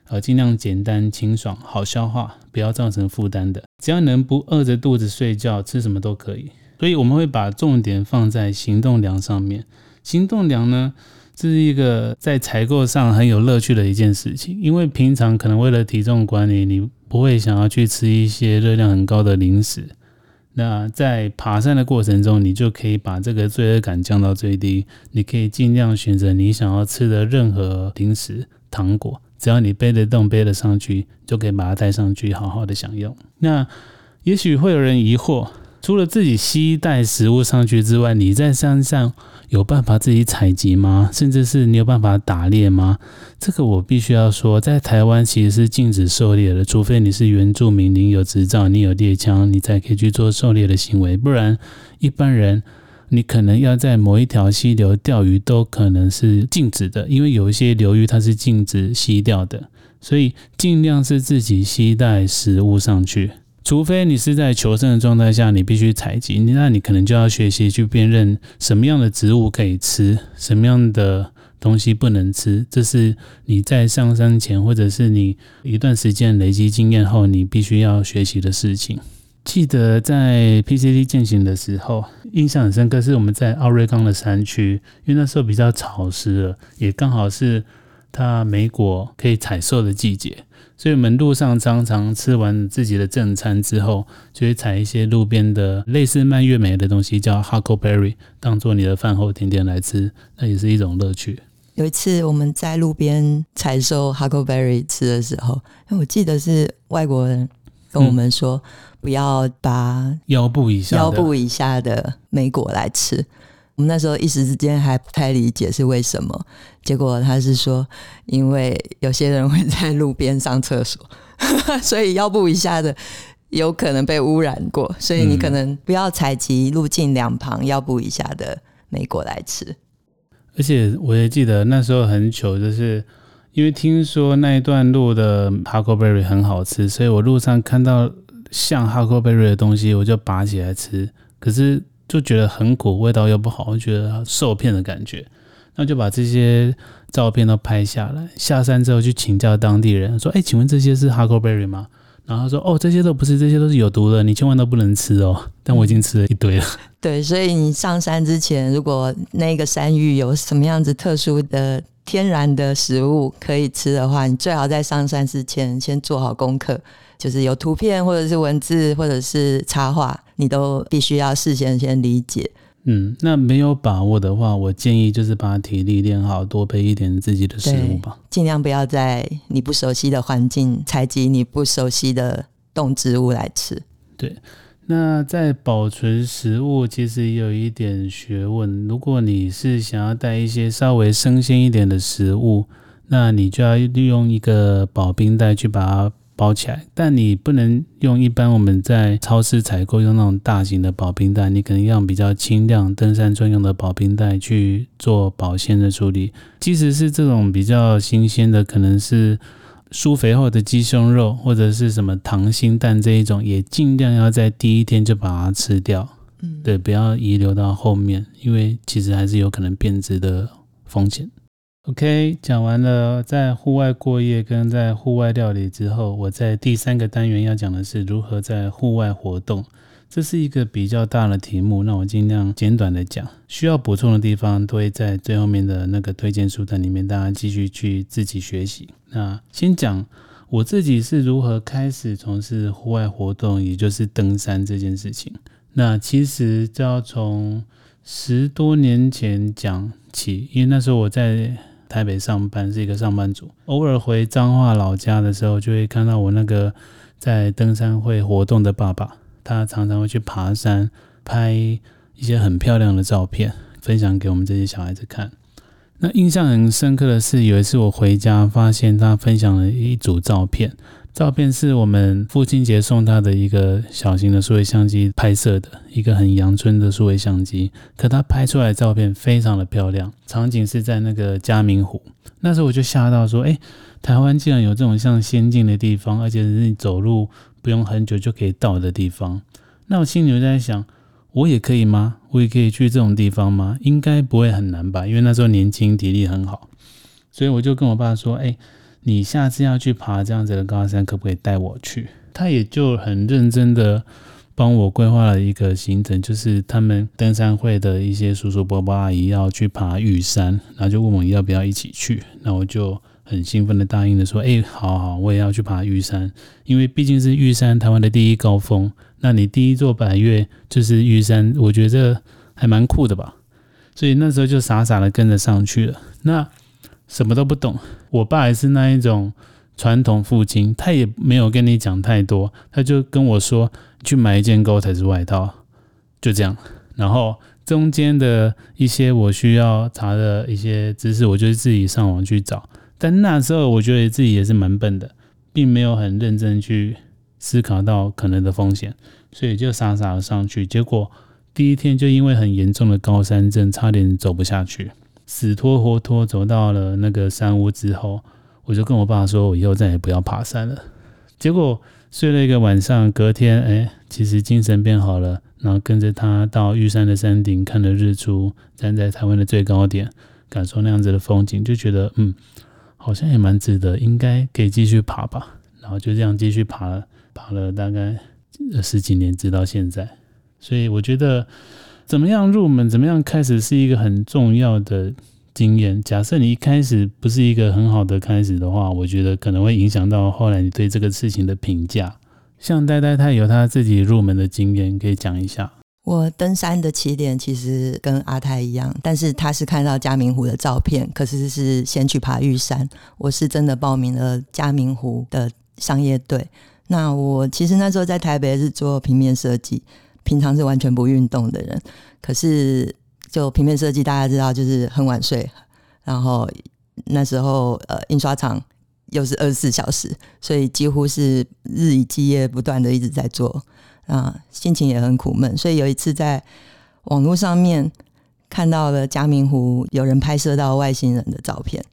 呃，尽量简单、清爽、好消化，不要造成负担的。只要能不饿着肚子睡觉，吃什么都可以。所以我们会把重点放在行动粮上面。行动粮呢，这是一个在采购上很有乐趣的一件事情，因为平常可能为了体重管理，你不会想要去吃一些热量很高的零食。那在爬山的过程中，你就可以把这个罪恶感降到最低。你可以尽量选择你想要吃的任何零食、糖果，只要你背得动、背得上去，就可以把它带上去，好好的享用。那也许会有人疑惑，除了自己携带食物上去之外，你在山上，有办法自己采集吗？甚至是你有办法打猎吗？这个我必须要说，在台湾其实是禁止狩猎的，除非你是原住民，你有执照，你有猎枪，你才可以去做狩猎的行为。不然，一般人你可能要在某一条溪流钓鱼都可能是禁止的，因为有一些流域它是禁止溪钓的，所以尽量是自己携带食物上去。除非你是在求生的状态下，你必须采集，那你可能就要学习去辨认什么样的植物可以吃，什么样的东西不能吃。这是你在上山前，或者是你一段时间累积经验后，你必须要学习的事情。记得在 PCT 健行的时候，印象很深刻，是我们在奥瑞冈的山区，因为那时候比较潮湿了，也刚好是它莓果可以采收的季节。所以我们路上常常吃完自己的正餐之后，就会采一些路边的类似蔓越莓的东西，叫 Huckleberry，当做你的饭后甜点来吃，那也是一种乐趣。有一次我们在路边采收 Huckleberry 吃的时候，因为我记得是外国人跟我们说，不要把腰部以下腰部以下的莓果来吃。我们那时候一时之间还不太理解是为什么。结果他是说，因为有些人会在路边上厕所，(laughs) 所以腰部以下的有可能被污染过，所以你可能不要采集路径两旁腰部以下的莓果来吃。而且我也记得那时候很糗，就是因为听说那一段路的 Huckleberry 很好吃，所以我路上看到像 Huckleberry 的东西，我就拔起来吃。可是就觉得很苦，味道又不好，我觉得受骗的感觉。那就把这些照片都拍下来，下山之后去请教当地人，说：“哎，请问这些是 Huckleberry 吗？”然后他说：“哦，这些都不是，这些都是有毒的，你千万都不能吃哦。”但我已经吃了一堆了。对，所以你上山之前，如果那个山域有什么样子特殊的天然的食物可以吃的话，你最好在上山之前先做好功课，就是有图片或者是文字或者是插画，你都必须要事先先理解。嗯，那没有把握的话，我建议就是把体力练好，多备一点自己的食物吧。尽量不要在你不熟悉的环境采集你不熟悉的动植物来吃。对，那在保存食物其实也有一点学问。如果你是想要带一些稍微生鲜一点的食物，那你就要利用一个保冰袋去把它。包起来，但你不能用一般我们在超市采购用那种大型的保冰袋，你可能要比较轻量登山专用的保冰袋去做保鲜的处理。即使是这种比较新鲜的，可能是舒肥后的鸡胸肉或者是什么溏心蛋这一种，也尽量要在第一天就把它吃掉。嗯，对，不要遗留到后面，因为其实还是有可能变质的风险。OK，讲完了在户外过夜跟在户外料理之后，我在第三个单元要讲的是如何在户外活动。这是一个比较大的题目，那我尽量简短的讲。需要补充的地方都会在最后面的那个推荐书单里面，大家继续去自己学习。那先讲我自己是如何开始从事户外活动，也就是登山这件事情。那其实就要从十多年前讲起，因为那时候我在。台北上班是一个上班族，偶尔回彰化老家的时候，就会看到我那个在登山会活动的爸爸，他常常会去爬山，拍一些很漂亮的照片，分享给我们这些小孩子看。那印象很深刻的是，有一次我回家，发现他分享了一组照片。照片是我们父亲节送他的一个小型的数位相机拍摄的，一个很阳春的数位相机。可他拍出来的照片非常的漂亮，场景是在那个嘉明湖。那时候我就吓到说：“哎，台湾竟然有这种像仙境的地方，而且是你走路不用很久就可以到的地方。”那我心里就在想：“我也可以吗？我也可以去这种地方吗？应该不会很难吧？因为那时候年轻，体力很好。”所以我就跟我爸说：“哎。”你下次要去爬这样子的高山，可不可以带我去？他也就很认真的帮我规划了一个行程，就是他们登山会的一些叔叔伯伯阿姨要去爬玉山，然后就问我要不要一起去。那我就很兴奋的答应了，说：“哎，好好，我也要去爬玉山，因为毕竟是玉山台湾的第一高峰。那你第一座百越就是玉山，我觉得还蛮酷的吧。所以那时候就傻傻的跟着上去了。那。什么都不懂，我爸也是那一种传统父亲，他也没有跟你讲太多，他就跟我说去买一件 Gore-Tex 外套，就这样。然后中间的一些我需要查的一些知识，我就自己上网去找。但那时候我觉得自己也是蛮笨的，并没有很认真去思考到可能的风险，所以就傻傻的上去。结果第一天就因为很严重的高山症，差点走不下去。死拖活拖走到了那个山屋之后，我就跟我爸说：“我以后再也不要爬山了。”结果睡了一个晚上，隔天哎，其实精神变好了，然后跟着他到玉山的山顶看了日出，站在台湾的最高点，感受那样子的风景，就觉得嗯，好像也蛮值得，应该可以继续爬吧。然后就这样继续爬了，爬了大概十几年，直到现在。所以我觉得。怎么样入门？怎么样开始是一个很重要的经验。假设你一开始不是一个很好的开始的话，我觉得可能会影响到后来你对这个事情的评价。像呆呆，他有他自己入门的经验，可以讲一下。我登山的起点其实跟阿泰一样，但是他是看到嘉明湖的照片，可是是先去爬玉山。我是真的报名了嘉明湖的商业队。那我其实那时候在台北是做平面设计。平常是完全不运动的人，可是就平面设计，大家知道就是很晚睡，然后那时候呃印刷厂又是二十四小时，所以几乎是日以继夜不断的一直在做啊，心情也很苦闷。所以有一次在网络上面看到了嘉明湖有人拍摄到外星人的照片。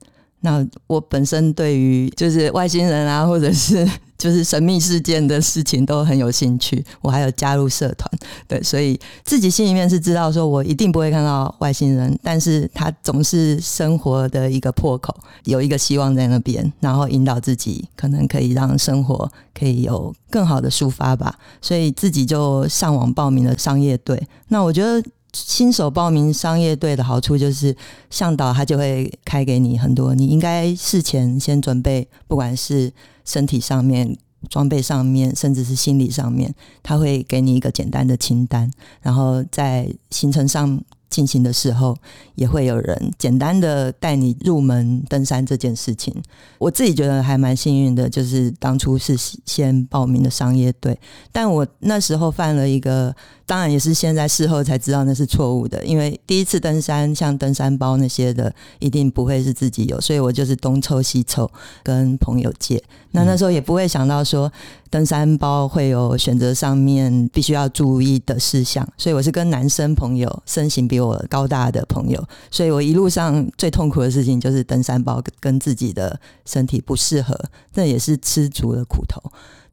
那我本身对于就是外星人啊，或者是 (laughs) 就是神秘事件的事情都很有兴趣。我还有加入社团，对，所以自己心里面是知道说我一定不会看到外星人，但是他总是生活的一个破口，有一个希望在那边，然后引导自己，可能可以让生活可以有更好的抒发吧。所以自己就上网报名了商业队。那我觉得。新手报名商业队的好处就是，向导他就会开给你很多，你应该事前先准备，不管是身体上面、装备上面，甚至是心理上面，他会给你一个简单的清单，然后在行程上。进行的时候，也会有人简单的带你入门登山这件事情。我自己觉得还蛮幸运的，就是当初是先报名的商业队，但我那时候犯了一个，当然也是现在事后才知道那是错误的，因为第一次登山，像登山包那些的，一定不会是自己有，所以我就是东凑西凑跟朋友借。那那时候也不会想到说。登山包会有选择上面必须要注意的事项，所以我是跟男生朋友，身形比我高大的朋友，所以我一路上最痛苦的事情就是登山包跟自己的身体不适合，这也是吃足了苦头。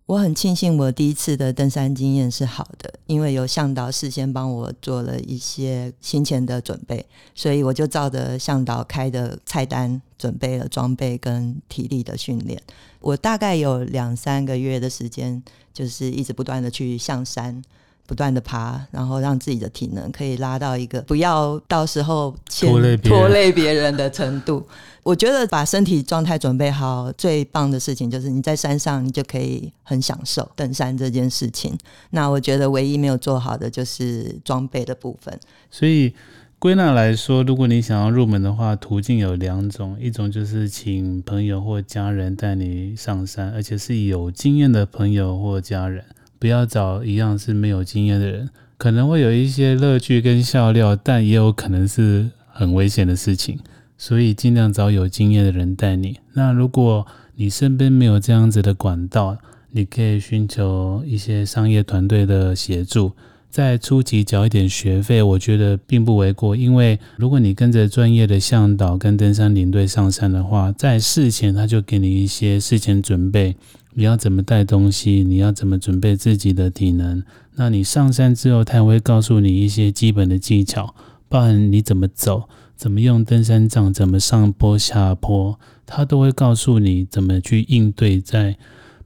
我很庆幸我第一次的登山经验是好的，因为有向导事先帮我做了一些先前的准备，所以我就照着向导开的菜单准备了装备跟体力的训练。我大概有两三个月的时间，就是一直不断的去向山。不断的爬，然后让自己的体能可以拉到一个不要到时候拖累拖累别人的程度。(laughs) 我觉得把身体状态准备好，最棒的事情就是你在山上，你就可以很享受登山这件事情。那我觉得唯一没有做好的就是装备的部分。所以归纳来说，如果你想要入门的话，途径有两种，一种就是请朋友或家人带你上山，而且是有经验的朋友或家人。不要找一样是没有经验的人，可能会有一些乐趣跟笑料，但也有可能是很危险的事情，所以尽量找有经验的人带你。那如果你身边没有这样子的管道，你可以寻求一些商业团队的协助，在初期缴一点学费，我觉得并不为过。因为如果你跟着专业的向导跟登山领队上山的话，在事前他就给你一些事前准备。你要怎么带东西？你要怎么准备自己的体能？那你上山之后，他也会告诉你一些基本的技巧，包含你怎么走，怎么用登山杖，怎么上坡下坡，他都会告诉你怎么去应对在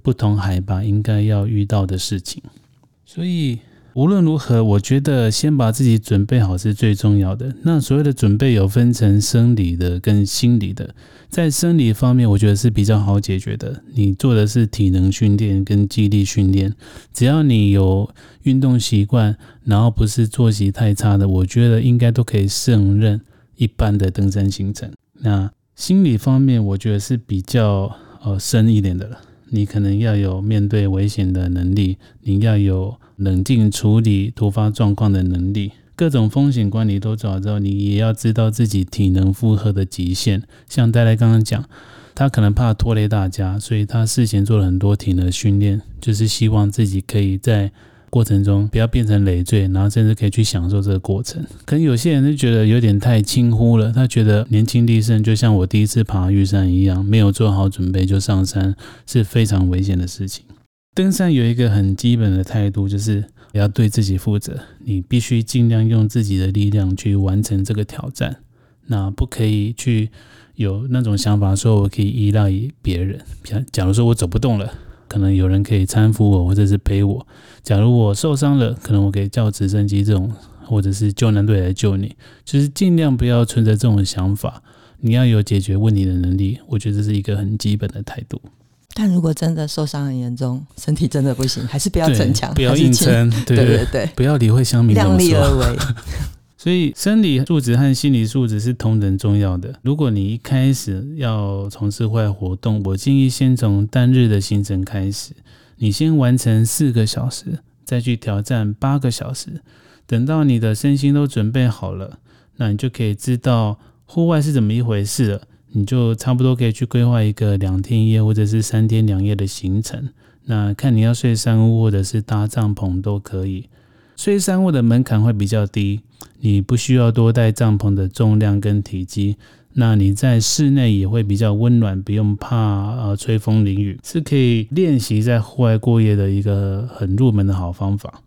不同海拔应该要遇到的事情。所以。无论如何，我觉得先把自己准备好是最重要的。那所谓的准备有分成生理的跟心理的。在生理方面，我觉得是比较好解决的。你做的是体能训练跟肌力训练，只要你有运动习惯，然后不是作息太差的，我觉得应该都可以胜任一般的登山行程。那心理方面，我觉得是比较呃深一点的了。你可能要有面对危险的能力，你要有。冷静处理突发状况的能力，各种风险管理都做好之后，你也要知道自己体能负荷的极限。像戴戴刚刚讲，他可能怕拖累大家，所以他事前做了很多体能训练，就是希望自己可以在过程中不要变成累赘，然后甚至可以去享受这个过程。可能有些人就觉得有点太轻忽了，他觉得年轻力盛，就像我第一次爬玉山一样，没有做好准备就上山是非常危险的事情。登山有一个很基本的态度，就是要对自己负责。你必须尽量用自己的力量去完成这个挑战，那不可以去有那种想法，说我可以依赖别人。假假如说我走不动了，可能有人可以搀扶我，或者是背我。假如我受伤了，可能我可以叫直升机这种，或者是救难队来救你。就是尽量不要存在这种想法。你要有解决问题的能力，我觉得这是一个很基本的态度。但如果真的受伤很严重，身体真的不行，还是不要逞强，不要硬撑，(laughs) 对对对对，不要理会乡民怎么说。量力而为。(laughs) 所以生理素质和心理素质是同等重要的。如果你一开始要从事户外活动，我建议先从单日的行程开始，你先完成四个小时，再去挑战八个小时。等到你的身心都准备好了，那你就可以知道户外是怎么一回事了。你就差不多可以去规划一个两天一夜或者是三天两夜的行程。那看你要睡山屋或者是搭帐篷都可以。睡山屋的门槛会比较低，你不需要多带帐篷的重量跟体积。那你在室内也会比较温暖，不用怕呃吹风淋雨，是可以练习在户外过夜的一个很入门的好方法。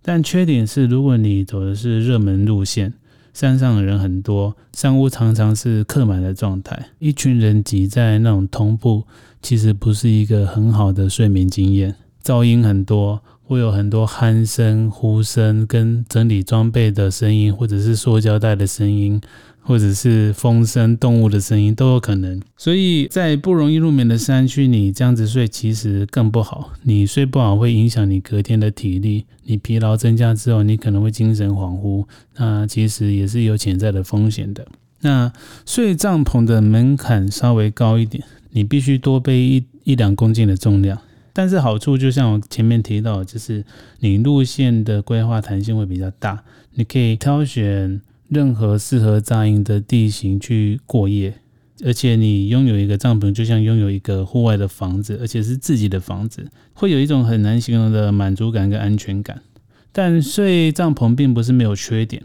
但缺点是，如果你走的是热门路线，山上的人很多，山屋常常是客满的状态，一群人挤在那种通铺，其实不是一个很好的睡眠经验，噪音很多。会有很多鼾声、呼声，跟整理装备的声音，或者是塑胶袋的声音，或者是风声、动物的声音都有可能。所以在不容易入眠的山区，你这样子睡其实更不好。你睡不好会影响你隔天的体力，你疲劳增加之后，你可能会精神恍惚，那其实也是有潜在的风险的。那睡帐篷的门槛稍微高一点，你必须多背一一两公斤的重量。但是好处就像我前面提到，就是你路线的规划弹性会比较大，你可以挑选任何适合扎营的地形去过夜，而且你拥有一个帐篷，就像拥有一个户外的房子，而且是自己的房子，会有一种很难形容的满足感跟安全感。但睡帐篷并不是没有缺点，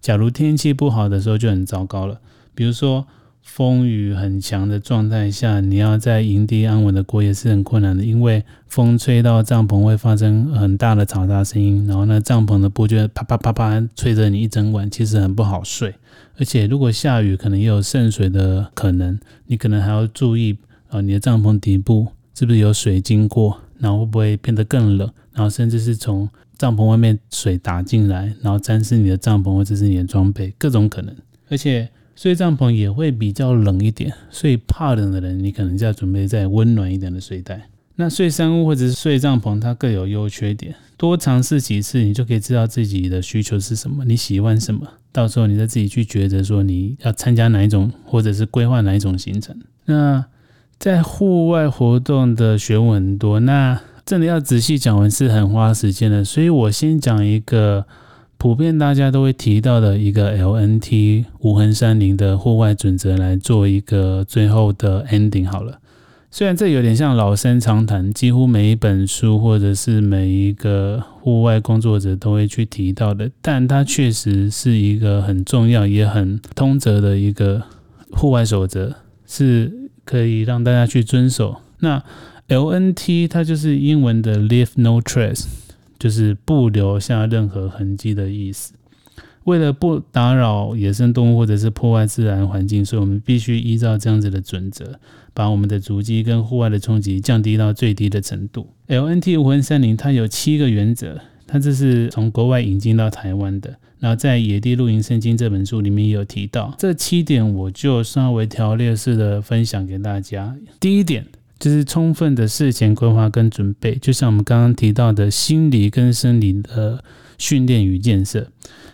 假如天气不好的时候就很糟糕了，比如说。风雨很强的状态下，你要在营地安稳的过夜是很困难的，因为风吹到帐篷会发生很大的嘈杂声音，然后那，帐篷的布就啪啪啪啪吹着你一整晚，其实很不好睡。而且如果下雨，可能也有渗水的可能，你可能还要注意啊，你的帐篷底部是不是有水经过，然后会不会变得更冷，然后甚至是从帐篷外面水打进来，然后沾湿你的帐篷或者是你的装备，各种可能，而且。睡帐篷也会比较冷一点，所以怕冷的人，你可能就要准备再温暖一点的睡袋。那睡山屋或者是睡帐篷，它各有优缺点，多尝试几次，你就可以知道自己的需求是什么，你喜欢什么，到时候你再自己去抉择说你要参加哪一种，或者是规划哪一种行程。那在户外活动的学问很多，那真的要仔细讲完是很花时间的，所以我先讲一个。普遍大家都会提到的一个 LNT 无痕山林的户外准则来做一个最后的 ending 好了。虽然这有点像老生常谈，几乎每一本书或者是每一个户外工作者都会去提到的，但它确实是一个很重要也很通则的一个户外守则，是可以让大家去遵守。那 LNT 它就是英文的 Leave No Trace。就是不留下任何痕迹的意思。为了不打扰野生动物或者是破坏自然环境，所以我们必须依照这样子的准则，把我们的足迹跟户外的冲击降低到最低的程度。LNT 无痕山林它有七个原则，它这是从国外引进到台湾的。然后在《野地露营圣经》这本书里面也有提到这七点，我就稍微条列式的分享给大家。第一点。就是充分的事前规划跟准备，就像我们刚刚提到的心理跟生理的训练与建设。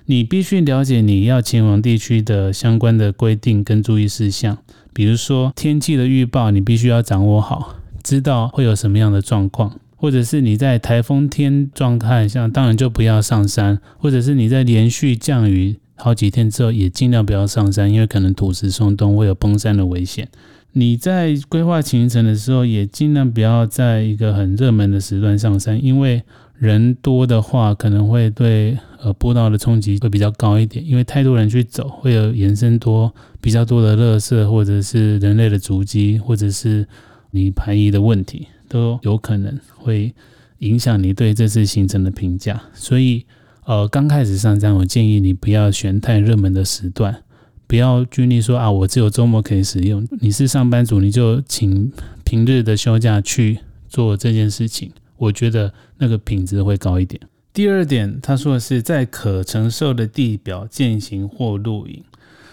你必须了解你要前往地区的相关的规定跟注意事项，比如说天气的预报，你必须要掌握好，知道会有什么样的状况，或者是你在台风天状态下，当然就不要上山，或者是你在连续降雨好几天之后，也尽量不要上山，因为可能土石松动，会有崩山的危险。你在规划行程的时候，也尽量不要在一个很热门的时段上山，因为人多的话，可能会对呃步道的冲击会比较高一点。因为太多人去走，会有延伸多比较多的垃圾，或者是人类的足迹，或者是你排遗的问题，都有可能会影响你对这次行程的评价。所以，呃，刚开始上山，我建议你不要选太热门的时段。不要拘泥说啊，我只有周末可以使用。你是上班族，你就请平日的休假去做这件事情。我觉得那个品质会高一点。第二点，他说的是在可承受的地表健行或露营。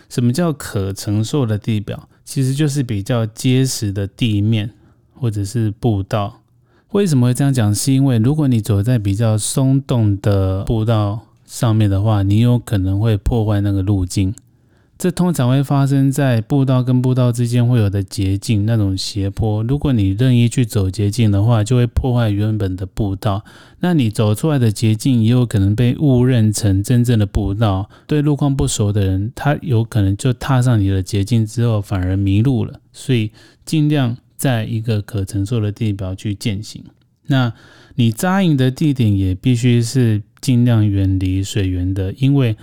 什么叫可承受的地表？其实就是比较结实的地面或者是步道。为什么会这样讲？是因为如果你走在比较松动的步道上面的话，你有可能会破坏那个路径。这通常会发生在步道跟步道之间会有的捷径那种斜坡。如果你任意去走捷径的话，就会破坏原本的步道。那你走出来的捷径也有可能被误认成真正的步道。对路况不熟的人，他有可能就踏上你的捷径之后反而迷路了。所以尽量在一个可承受的地表去践行。那你扎营的地点也必须是尽量远离水源的，因为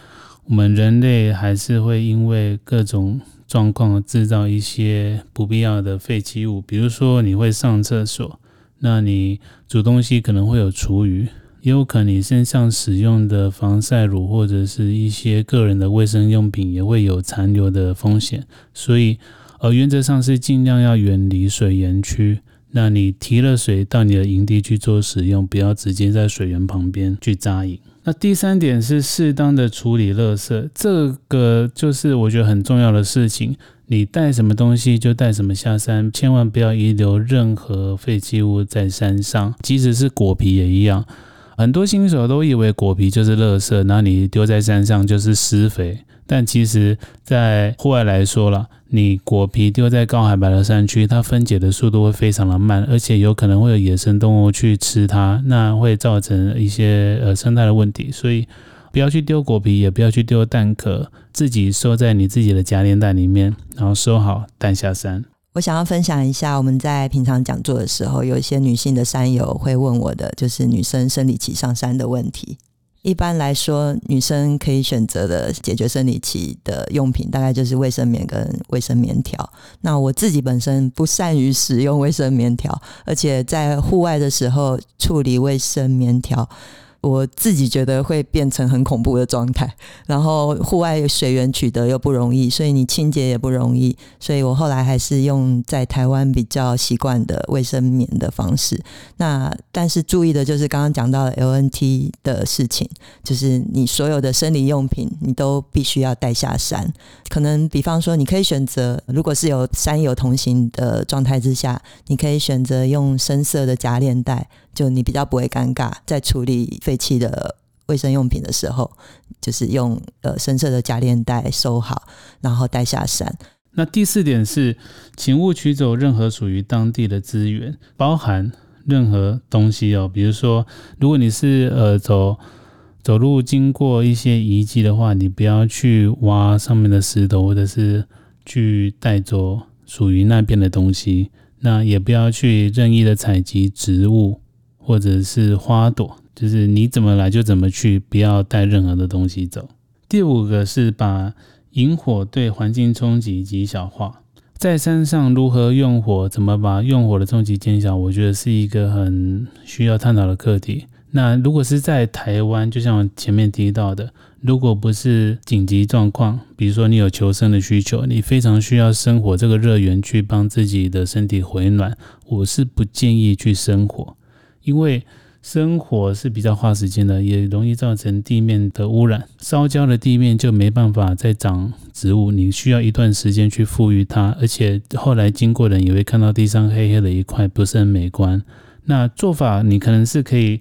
我们人类还是会因为各种状况制造一些不必要的废弃物，比如说你会上厕所，那你煮东西可能会有厨余，也有可能你身上使用的防晒乳或者是一些个人的卫生用品也会有残留的风险，所以呃原则上是尽量要远离水源区。那你提了水到你的营地去做使用，不要直接在水源旁边去扎营。那第三点是适当的处理垃圾，这个就是我觉得很重要的事情。你带什么东西就带什么下山，千万不要遗留任何废弃物在山上，即使是果皮也一样。很多新手都以为果皮就是垃圾，那你丢在山上就是施肥。但其实，在户外来说了，你果皮丢在高海拔的山区，它分解的速度会非常的慢，而且有可能会有野生动物去吃它，那会造成一些呃生态的问题。所以，不要去丢果皮，也不要去丢蛋壳，自己收在你自己的夹链袋里面，然后收好带下山。我想要分享一下，我们在平常讲座的时候，有一些女性的山友会问我的，就是女生生理期上山的问题。一般来说，女生可以选择的解决生理期的用品，大概就是卫生棉跟卫生棉条。那我自己本身不善于使用卫生棉条，而且在户外的时候处理卫生棉条。我自己觉得会变成很恐怖的状态，(laughs) 然后户外水源取得又不容易，所以你清洁也不容易，所以我后来还是用在台湾比较习惯的卫生棉的方式。那但是注意的就是刚刚讲到的 LNT 的事情，就是你所有的生理用品你都必须要带下山。可能比方说，你可以选择，如果是有山友同行的状态之下，你可以选择用深色的夹链袋。就你比较不会尴尬，在处理废弃的卫生用品的时候，就是用呃深色的夹链袋收好，然后带下山。那第四点是，请勿取走任何属于当地的资源，包含任何东西哦。比如说，如果你是呃走走路经过一些遗迹的话，你不要去挖上面的石头，或者是去带走属于那边的东西。那也不要去任意的采集植物。或者是花朵，就是你怎么来就怎么去，不要带任何的东西走。第五个是把营火对环境冲击极小化，在山上如何用火，怎么把用火的冲击减小，我觉得是一个很需要探讨的课题。那如果是在台湾，就像我前面提到的，如果不是紧急状况，比如说你有求生的需求，你非常需要生火这个热源去帮自己的身体回暖，我是不建议去生火。因为生火是比较花时间的，也容易造成地面的污染。烧焦的地面就没办法再长植物，你需要一段时间去复育它。而且后来经过人也会看到地上黑黑的一块，不是很美观。那做法你可能是可以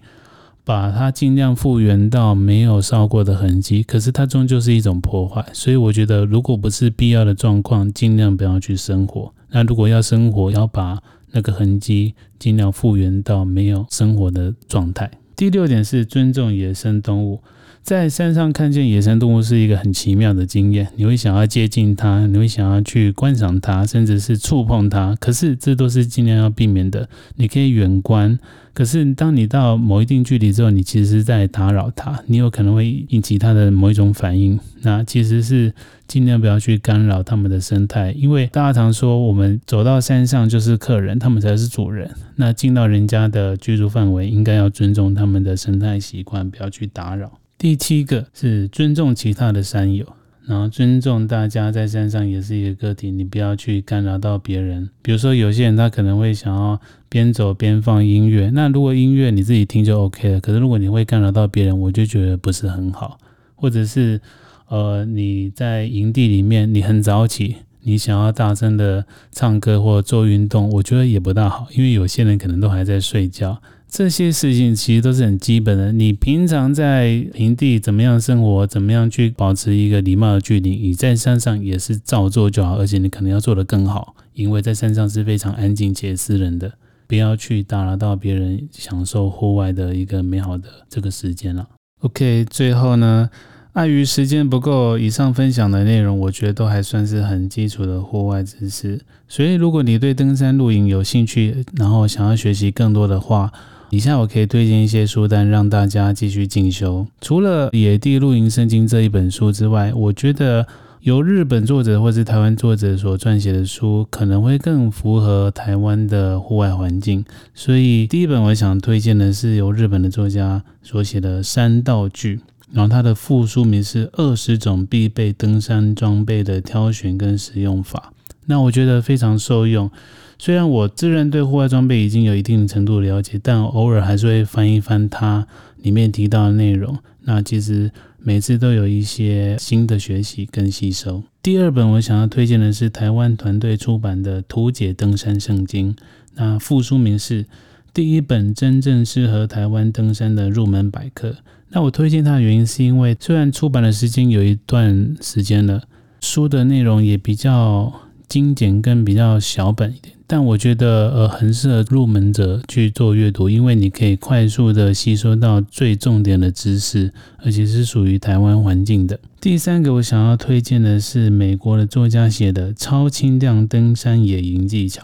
把它尽量复原到没有烧过的痕迹，可是它终究是一种破坏。所以我觉得，如果不是必要的状况，尽量不要去生火。那如果要生火，要把那个痕迹尽量复原到没有生活的状态。第六点是尊重野生动物，在山上看见野生动物是一个很奇妙的经验，你会想要接近它，你会想要去观赏它，甚至是触碰它。可是这都是尽量要避免的。你可以远观。可是，当你到某一定距离之后，你其实是在打扰它，你有可能会引起它的某一种反应。那其实是尽量不要去干扰它们的生态，因为大家常说，我们走到山上就是客人，他们才是主人。那进到人家的居住范围，应该要尊重他们的生态习惯，不要去打扰。第七个是尊重其他的山友。然后尊重大家，在山上也是一个个体，你不要去干扰到别人。比如说，有些人他可能会想要边走边放音乐，那如果音乐你自己听就 OK 了。可是如果你会干扰到别人，我就觉得不是很好。或者是，呃，你在营地里面，你很早起，你想要大声的唱歌或做运动，我觉得也不大好，因为有些人可能都还在睡觉。这些事情其实都是很基本的。你平常在平地怎么样生活，怎么样去保持一个礼貌的距离，你在山上也是照做就好，而且你可能要做得更好，因为在山上是非常安静且私人的，不要去打扰到别人享受户外的一个美好的这个时间了。OK，最后呢，碍于时间不够，以上分享的内容我觉得都还算是很基础的户外知识，所以如果你对登山露营有兴趣，然后想要学习更多的话，以下我可以推荐一些书单，让大家继续进修。除了《野地露营圣经》这一本书之外，我觉得由日本作者或是台湾作者所撰写的书，可能会更符合台湾的户外环境。所以第一本我想推荐的是由日本的作家所写的《山道具》，然后它的副书名是《二十种必备登山装备的挑选跟使用法》。那我觉得非常受用。虽然我自认对户外装备已经有一定程度的了解，但偶尔还是会翻一翻它里面提到的内容。那其实每次都有一些新的学习跟吸收。第二本我想要推荐的是台湾团队出版的《图解登山圣经》，那副书名是《第一本真正适合台湾登山的入门百科》。那我推荐它的原因是因为虽然出版的时间有一段时间了，书的内容也比较精简跟比较小本一点。但我觉得，呃，很适合入门者去做阅读，因为你可以快速的吸收到最重点的知识，而且是属于台湾环境的。第三个我想要推荐的是美国的作家写的《超轻量登山野营技巧》。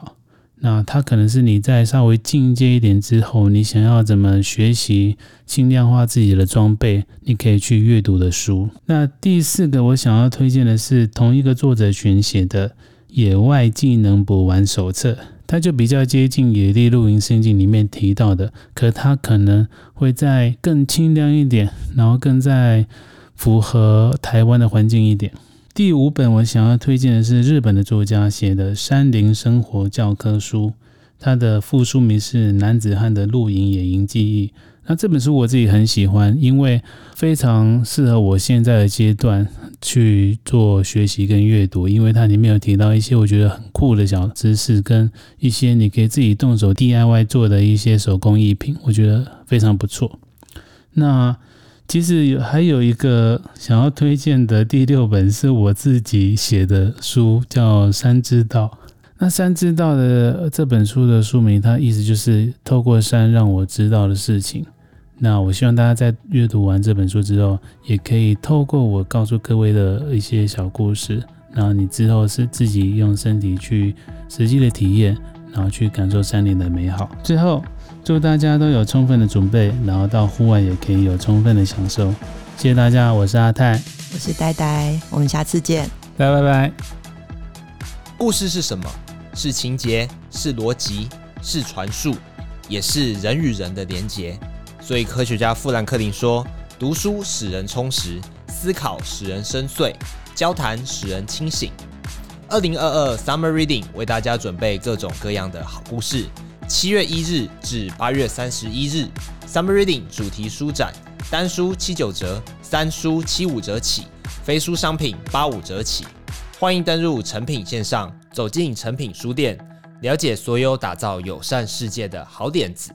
那它可能是你在稍微进阶一点之后，你想要怎么学习轻量化自己的装备，你可以去阅读的书。那第四个我想要推荐的是同一个作者选写的。野外技能补完手册，它就比较接近《野地露营圣经》里面提到的，可它可能会再更轻量一点，然后更在符合台湾的环境一点。第五本我想要推荐的是日本的作家写的《山林生活教科书》，它的副书名是《男子汉的露营野营记忆》。那这本书我自己很喜欢，因为非常适合我现在的阶段去做学习跟阅读，因为它里面有提到一些我觉得很酷的小知识，跟一些你可以自己动手 DIY 做的一些手工艺品，我觉得非常不错。那其实还有一个想要推荐的第六本是我自己写的书，叫《山之道》。那山之道的这本书的书名，它意思就是透过山让我知道的事情。那我希望大家在阅读完这本书之后，也可以透过我告诉各位的一些小故事，然后你之后是自己用身体去实际的体验，然后去感受山林的美好。最后，祝大家都有充分的准备，然后到户外也可以有充分的享受。谢谢大家，我是阿泰，我是呆呆，我们下次见，拜拜拜。故事是什么？是情节，是逻辑，是传述，也是人与人的连结。所以，科学家富兰克林说：“读书使人充实，思考使人深邃，交谈使人清醒。”二零二二 Summer Reading 为大家准备各种各样的好故事。七月一日至八月三十一日，Summer Reading 主题书展，单书七九折，三书七五折起，非书商品八五折起。欢迎登入诚品线上，走进诚品书店，了解所有打造友善世界的好点子。